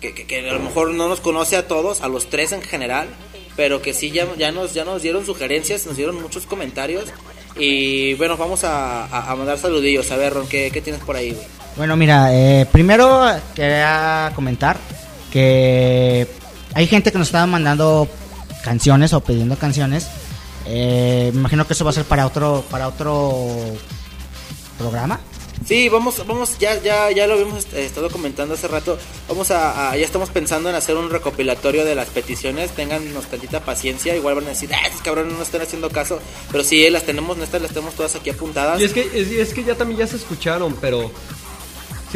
que, a lo mejor no nos conoce a todos, a los tres en general, pero que sí ya, ya nos ya nos dieron sugerencias, nos dieron muchos comentarios y bueno, vamos a, mandar saludillos. A ver, Ron, ¿qué, tienes por ahí? Bueno, mira, eh, primero quería comentar que hay gente que nos estaba mandando canciones o pidiendo canciones. Eh, me imagino que eso va a ser para otro para otro programa. Sí, vamos, vamos, ya, ya, ya lo habíamos eh, estado comentando hace rato. Vamos a, a- ya estamos pensando en hacer un recopilatorio de las peticiones. Téngannos tantita paciencia. Igual van a decir, ah, estos cabrones no están haciendo caso. Pero sí, las tenemos, estas las tenemos todas aquí apuntadas. Y es que, es, es que ya también ya se escucharon, pero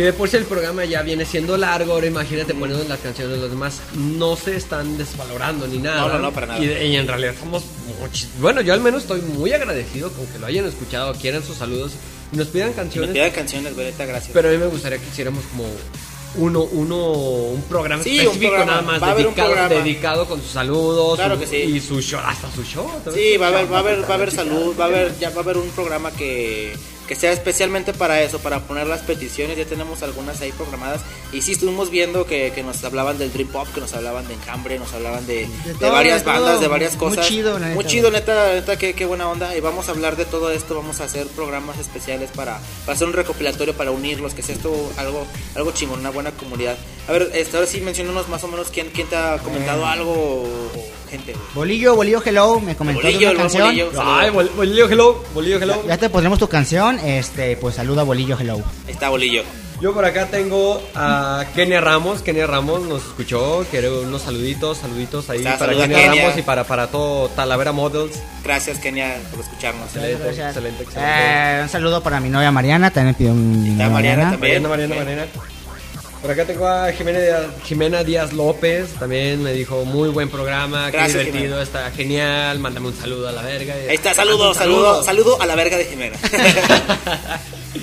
si de por sí el programa ya viene siendo largo, ahora imagínate poniendo las canciones de los demás, no se están desvalorando ni nada. No, no, no, para nada. Y, y en realidad somos Bueno, yo al menos estoy muy agradecido con que lo hayan escuchado, quieran sus saludos y nos pidan Si nos canciones. pidan canciones, neta, gracias. Pero a mí me gustaría que hiciéramos como uno, uno, un programa Sí, un específico programa. nada más Va a haber un dedicado, dedicado con sus saludos Claro su- que sí. y su show, hasta su show. Sí, va a haber, va a haber, va a haber salud, va a haber, ya va a haber un programa que, que sea especialmente para eso, para poner las peticiones. Ya tenemos algunas ahí programadas. Y sí estuvimos viendo que, que nos hablaban del Dream Pop, que nos hablaban de Enjambre, nos hablaban de, de, todo, varias de bandas, de varias Muy cosas. chido, la Muy neta. chido, neta, neta, qué, qué buena onda. Y vamos a hablar de todo esto, vamos a hacer programas especiales para, para hacer un recopilatorio, para unirlos, que sea esto algo, algo chingón, una buena comunidad. A ver, este, ahora sí menciónanos más o menos quién, quién te ha comentado algo o, o gente. Bolillo, Bolillo Hello, me comentó de Bolillo, una canción. Bolillo. Ay, bol- bolillo hello, bolillo hello. Ya te pondremos tu canción, este, pues saluda a Bolillo Hello. Ahí está Bolillo. Yo por acá tengo a Kenia Ramos. Kenia Ramos nos escuchó. Quiero unos saluditos, saluditos ahí Está, para Kenia, Kenia. Ramos y para, para todo Talavera Models. Gracias, Kenia, por escucharnos. Excelente, Gracias. excelente, excelente. Eh, un saludo para mi novia Mariana, también pidió un Mariana también. Mariana, Mariana, Mariana. Por acá tengo a Jimena Díaz, Jimena Díaz López. También me dijo muy buen programa, Gracias, qué divertido, Jimena. está genial. Mándame un saludo a la verga. Ahí está, saludo, Un saludo, saludo a la verga de Jimena.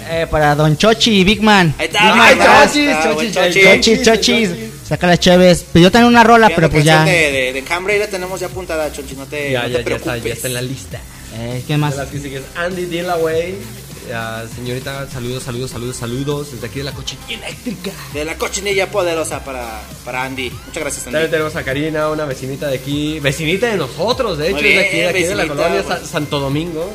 Eh, para Don Chochi y Big Man. Ahí está, Big Ay, Man, chochis, está, chochis, buen chochis, Chochis, chochis. chochis. Saca las chéves. Pidió también una rola, pero pues ya. De, de, de la tenemos ya apuntada, Chonchi, no te, Ya, no ya, te ya está, preocupes. ya está en la lista. Eh, ¿Qué más? De las que sigues, Andy Dillaway. Ah, señorita, saludos, saludos, saludos, saludos. Desde aquí de la cochinilla eléctrica. De la cochinilla poderosa para, para Andy. Muchas gracias, También Andy. tenemos a Karina, una vecinita de aquí. Vecinita de nosotros, de hecho, Muy es de aquí, de, bien, aquí de la colonia bueno. Sa- Santo Domingo.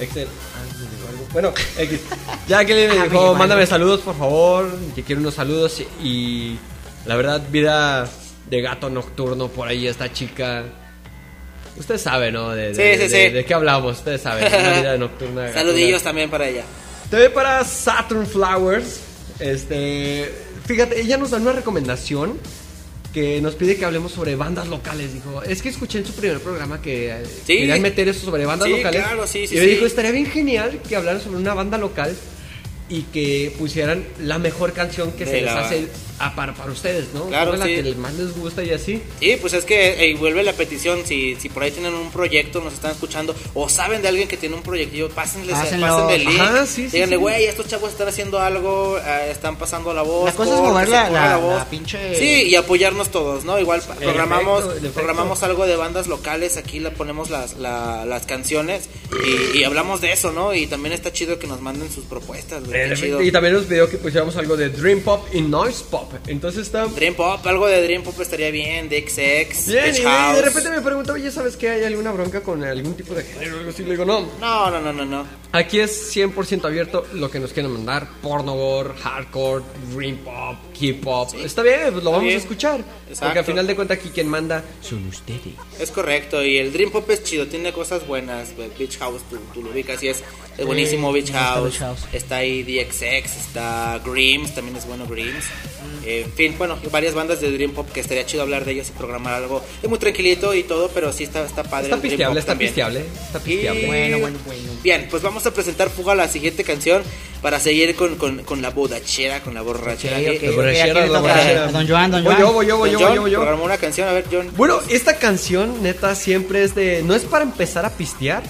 Excel. Ah. Bueno, X. Ya que le Ah, me dijo, mándame saludos, por favor. Que quiero unos saludos. Y la verdad, vida de gato nocturno por ahí, esta chica. Usted sabe, ¿no? De, de, Sí, sí, de- sí. de qué hablamos, ustedes saben. Una vida nocturna. Saludillos también para ella. También para Saturn Flowers. Este. Fíjate, ella nos da una recomendación que nos pide que hablemos sobre bandas locales. Dijo, es que escuché en su primer programa que eh, Sí. querían meter eso sobre bandas Sí, locales. claro, sí, sí, y me dijo, estaría bien genial que hablaran sobre una banda local y que pusieran la mejor canción que De se les hace a para, para ustedes, ¿no? Claro, sí. la que más les gusta y así. Sí, pues es que eh, vuelve la petición. Si, si por ahí tienen un proyecto, nos están escuchando, o saben de alguien que tiene un proyectillo, pásenles, Pásenlo. pasen el link. Ajá, sí, sí, Díganle, sí. güey, estos chavos están haciendo algo, eh, están pasando la voz. La cosa es por- mover que se la- la- voz. la pinche- Sí, y apoyarnos todos, ¿no? Igual programamos, efecto, el efecto. programamos algo de bandas locales, aquí le ponemos las, la- las canciones y, y hablamos de eso, ¿no? Y también está chido que nos manden sus propuestas, güey. Y también nos pidió que pusiéramos algo de Dream Pop y Noise Pop. Entonces está Dream Pop, algo de Dream Pop estaría bien, de XX, Bien, y House. de repente me preguntó, oye, ¿sabes qué? ¿Hay alguna bronca con algún tipo de género o algo así? Le digo, no. No, no, no, no, no. Aquí es 100% abierto lo que nos quieran mandar. Porno gore, hardcore, dream pop, hip hop. Está bien, pues lo vamos bien. a escuchar. Exacto. Porque al final de cuentas aquí quien manda son ustedes. Es correcto, y el Dream Pop es chido, tiene cosas buenas. Beach House, tú, tú lo ubicas y es, es buenísimo Beach gusta House. Beach House. Está ahí DXX, está Grims, también es bueno Grims. Eh, en fin, bueno, varias bandas de Dream Pop que estaría chido hablar de ellos y programar algo. Es muy tranquilito y todo, pero sí está, está padre. Está pisteable, está también. pisteable. Está Y- pisteable. Bueno, bueno, bueno. Bien, pues vamos a presentar Fuga la siguiente canción para seguir con, con, con la bodachera, con la borrachera. Ok, Eh, ok, eh, ok, borrachera, la borrachera. Don Joan, Don Joan. yo, voy yo, voy yo, voy yo, voy yo. programó una canción, a ver, John. Bueno, esta canción, neta, siempre es de. No es para empezar a pistear,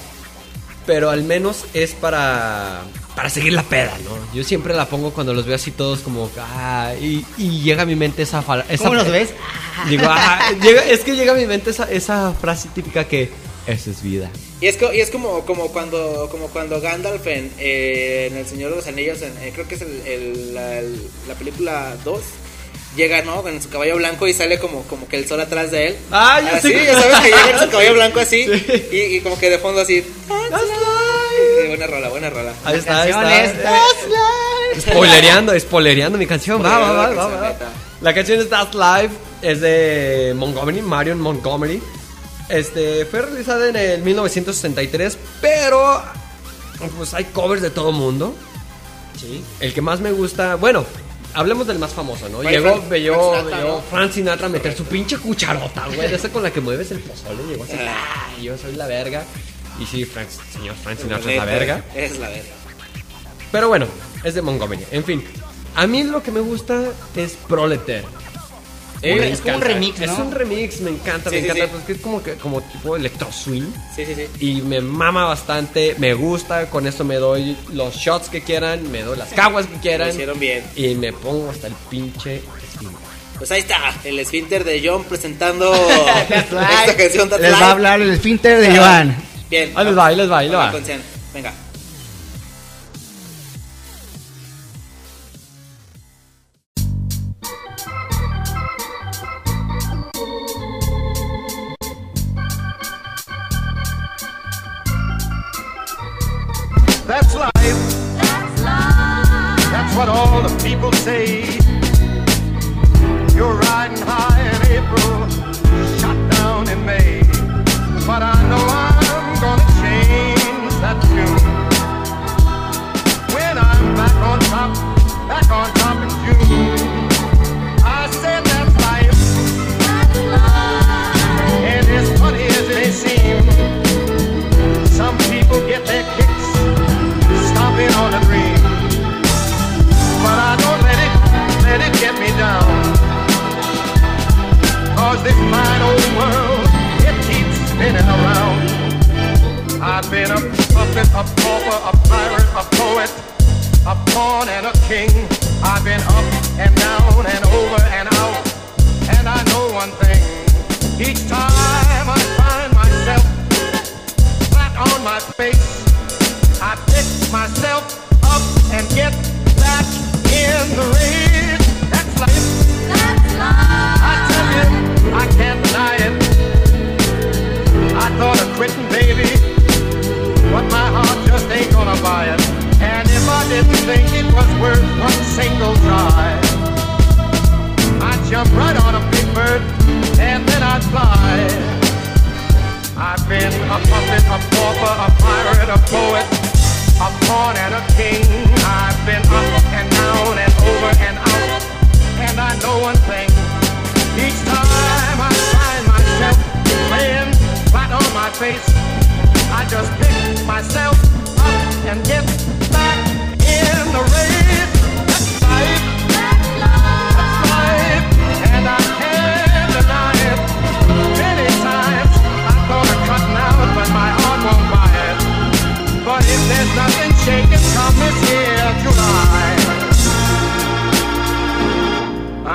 pero al menos es para. Para seguir la peda, ¿no? Yo siempre la pongo cuando los veo así todos como. Ah, y, y llega a mi mente esa. esa ¿Cómo los ves? Digo, ah, llega- es que llega a mi mente esa, esa frase típica que. Esa es vida. Y es, y es como, como cuando como cuando Gandalf en, eh, en El Señor de los Anillos, en- eh, creo que es el, el- la, el- la película 2, llega, ¿no? En su caballo blanco y sale como, como que el sol atrás de él. Ah, ya así, sé. ya sabes que llega en su caballo blanco así Sí. y, y como que de fondo así. Sí, buena rola, buena rola. Ahí está, ahí está. es Spoilereando, spoilereando mi canción. Va, va, va, va. La canción es That's Live, es de Montgomery, Marion Montgomery. Este, fue realizada en el 1963, pero pues hay covers de todo mundo. Sí. El que más me gusta, bueno, hablemos del más famoso, ¿no? Llegó, Frank- veo, Frank Sinatra, veo ¿no? Frank Sinatra a meter su pinche cucharota, güey, esa con la que mueves el pozole, llegó así, Ah. ¡ah! yo soy la verga. Y sí, Frank, señor Frank Sinatra es la verga. Es la verga. Pero bueno, es de Montgomery. En fin, a mí lo que me gusta es Proleter. Es Me como un remix, ¿no? Es un remix, me encanta, Sí, me sí, encanta. sí. Porque es como, que, como tipo electro swing. Sí, sí, sí. Y me mama bastante, me gusta. Con esto me doy los shots que quieran, me doy las caguas que Lo quieran. hicieron bien. Y me pongo hasta el pinche esfínter. Pues ahí está, el esfínter de John presentando esta canción Les va a hablar el esfínter de. Joan. Bien. Ahí les va, ahí les va, ahí les va. Venga.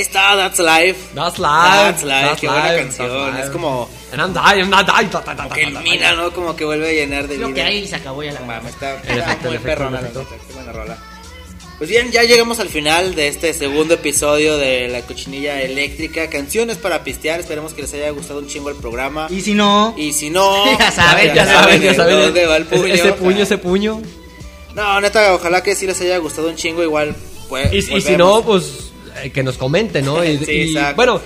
Ahí está, That's Life. That's life. That's Life, that's qué buena life, canción. that's life. Es como And I'm dying, I'm not dying. Ta, ta, ta, ta, que ilumina, ¿no? Como que vuelve a llenar de Lo vida. que hay y se acabó ya la mames, está, está efecto, muy perrona, la buena rola. Pues bien, ya llegamos al final de este segundo episodio de La Cochinilla Eléctrica. Canciones para pistear. Esperemos que les haya gustado un chingo el programa. Y si no, Y si no, Ya saben, Ya saben, ya en saben. dónde va el Ese- puño. Ese puño, ese puño. No, neta, ojalá que sí les haya gustado un chingo. Igual, pues. Y, y si no, pues que nos comenten, ¿no? Y, Sí, y, exacto. bueno,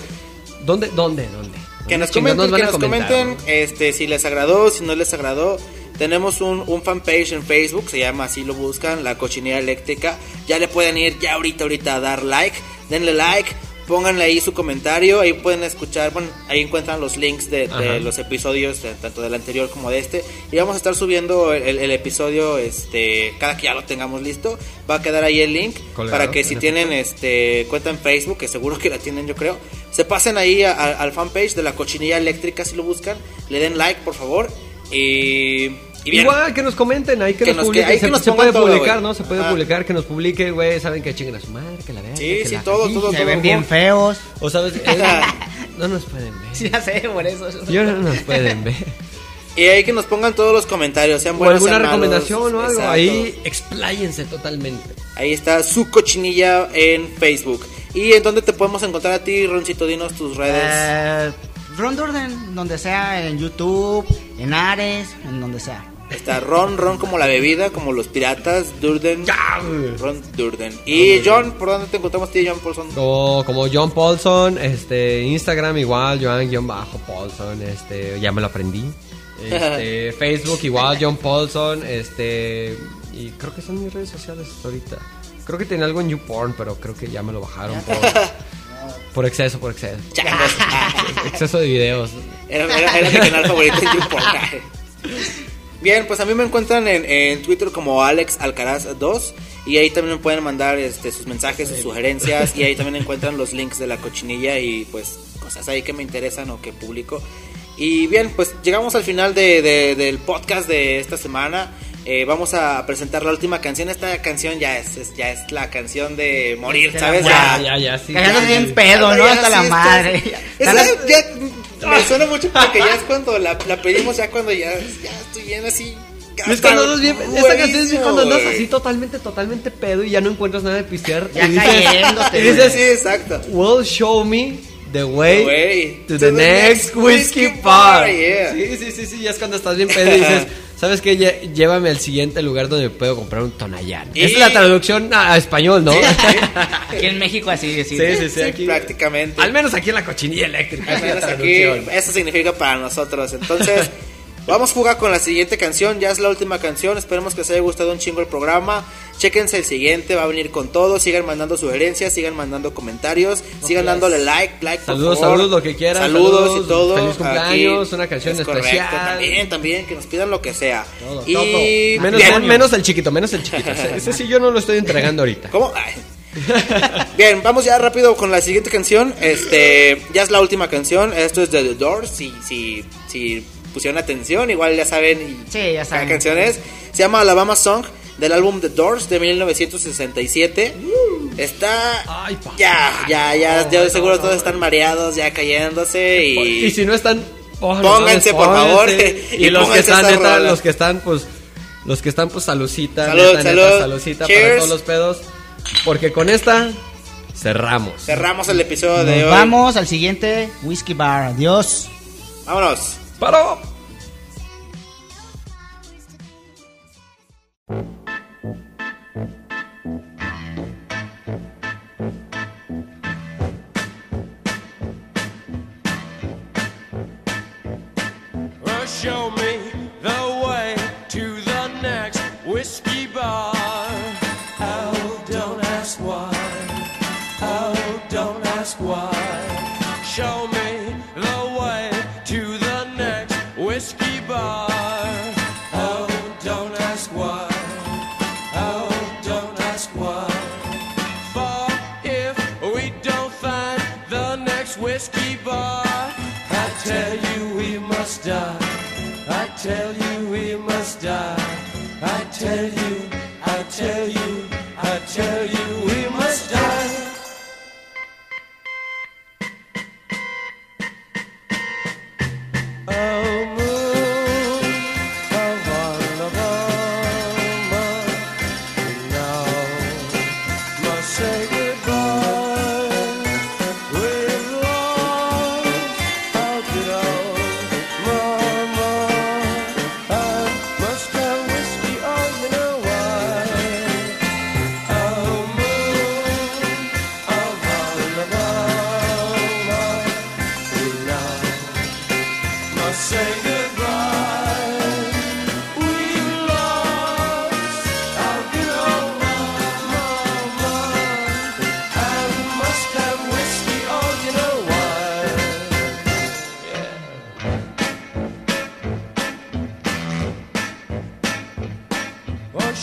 ¿dónde, dónde, dónde? Que nos ¿Dónde chingados comenten, que nos comenten este, si les agradó, si no les agradó. Tenemos un, un fanpage en Facebook, se llama así lo buscan, La Cochinilla Eléctrica. Ya le pueden ir ya ahorita, ahorita a dar like. Denle like, pónganle ahí su comentario. Ahí pueden escuchar, bueno, ahí encuentran los links de, de los episodios, de- tanto del anterior como de este. Y vamos a estar subiendo el, el- episodio este cada que ya lo tengamos listo. Va a quedar ahí el link Colgado, para que si en tienen este cuenta en Facebook, que seguro que la tienen yo creo, se pasen ahí a- a- al fanpage de la cochinilla eléctrica si lo buscan, le den like por favor y, y bien. Igual que nos comenten, ahí que, Que nos, publiquen. que- ahí que se, nos se pongan puede todo, publicar. ¿no? Se puede Ah. publicar, que nos publique, güey. Saben que chinguen a su madre, que la vean. Sí, que sí, la todo, caguen. todo, se todo. ven bien feos. O sabes, Eh, no nos pueden ver. Sí, ya sé, por eso. Yo no nos pueden ver. Y ahí que nos pongan todos los comentarios, sean O buenos, alguna sean malos. recomendación o algo. Exacto. Ahí expláyense totalmente. Ahí está su cochinilla en Facebook. ¿Y en dónde te podemos encontrar a ti, Roncito? Dinos tus redes. Eh, Ron Durden, donde sea, en YouTube, en Ares, en donde sea. Está Ron, Ron como la bebida, como los piratas, Durden. Ya. Ron Durden. Y John, ¿por dónde te encontramos ti, John Paulson? Como, como John Paulson, este, Instagram igual, Joan-Paulson, este, ya me lo aprendí. Este, Facebook igual, John Paulson, este, y creo que son mis redes sociales ahorita. Creo que tenía algo en YouPorn, pero creo que ya me lo bajaron por, por exceso, por exceso. Changos. Exceso de videos. Era, era- era mi canal favorito YouPorn. Bien, pues a mí me encuentran en, en Twitter como Alex Alcaraz 2 y ahí también me pueden mandar este, sus mensajes, sus sugerencias y ahí también encuentran los links de la cochinilla y pues cosas ahí que me interesan o que publico. Y bien, pues llegamos al final de- de- del podcast de esta semana. Eh, vamos a presentar la última canción. Esta canción ya es, es- ya es la canción de morir, De ¿sabes? Ya, ya, ya, sí. Andas ya. bien pedo, ¿no? Ya, Hasta la sí, madre. está- Ya ya me suena mucho porque ya es cuando la, la pedimos, ya cuando ya, ya estoy bien así. Es cuando andas bien, esta canción es cuando andas así totalmente, totalmente pedo y ya no encuentras nada de pistear. Ya y dices, cayéndote, y Sí, dices, sí, exacto. Will show me the way, Way to the, next whiskey bar. yeah. Sí, sí, sí, sí, ya es cuando estás bien pedo y dices, ¿sabes qué? Llévame al siguiente lugar donde puedo comprar un Tonayán. Y- Esa es la traducción a, a español, ¿no? Aquí en México así, así. Sí, sí, sí, Sí, aquí. prácticamente. Al menos aquí en la cochinilla eléctrica. Al esa es la aquí, traducción. eso significa para nosotros. Entonces, vamos a jugar con la siguiente canción. Ya es la última canción. Esperemos que les haya gustado un chingo el programa. Chéquense el siguiente, va a venir con todo. Sigan mandando sugerencias, sigan mandando comentarios, sigan dándole like, like, por Saludos, favor. saludos, lo que quieran, Saludos, saludos, y todo. feliz cumpleaños, una canción es correcto, especial. También, también, que nos pidan lo que sea. Todo, y todo. Menos, Bien. menos el chiquito, menos el chiquito. Ese, ese sí yo no lo estoy entregando ahorita. ¿Cómo? Ay. Bien, vamos ya rápido con la siguiente canción. Este, ya es la última canción. Esto es de The Doors. Si, si, si pusieron atención, igual ya saben. y Sí, ya qué saben. canción es. Se llama Alabama Song del álbum The Doors de 1967. Está. Ay, pa. Ya, ya, ya. yo de seguro todos están mareados, ya cayéndose. Y, Y si no están, oh, Pónganse, por favor, y Y, los que están, neta, los que están, pues, los que están, pues, salucita, Salud, neta, neta, salud. salucita Cheers. para todos los pedos. Porque con esta cerramos. cerramos el episodio de hoy. vamos al siguiente Whiskey Bar. Adiós. Vámonos. ¡Paro! Well, show me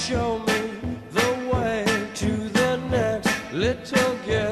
show me the way to the next little girl.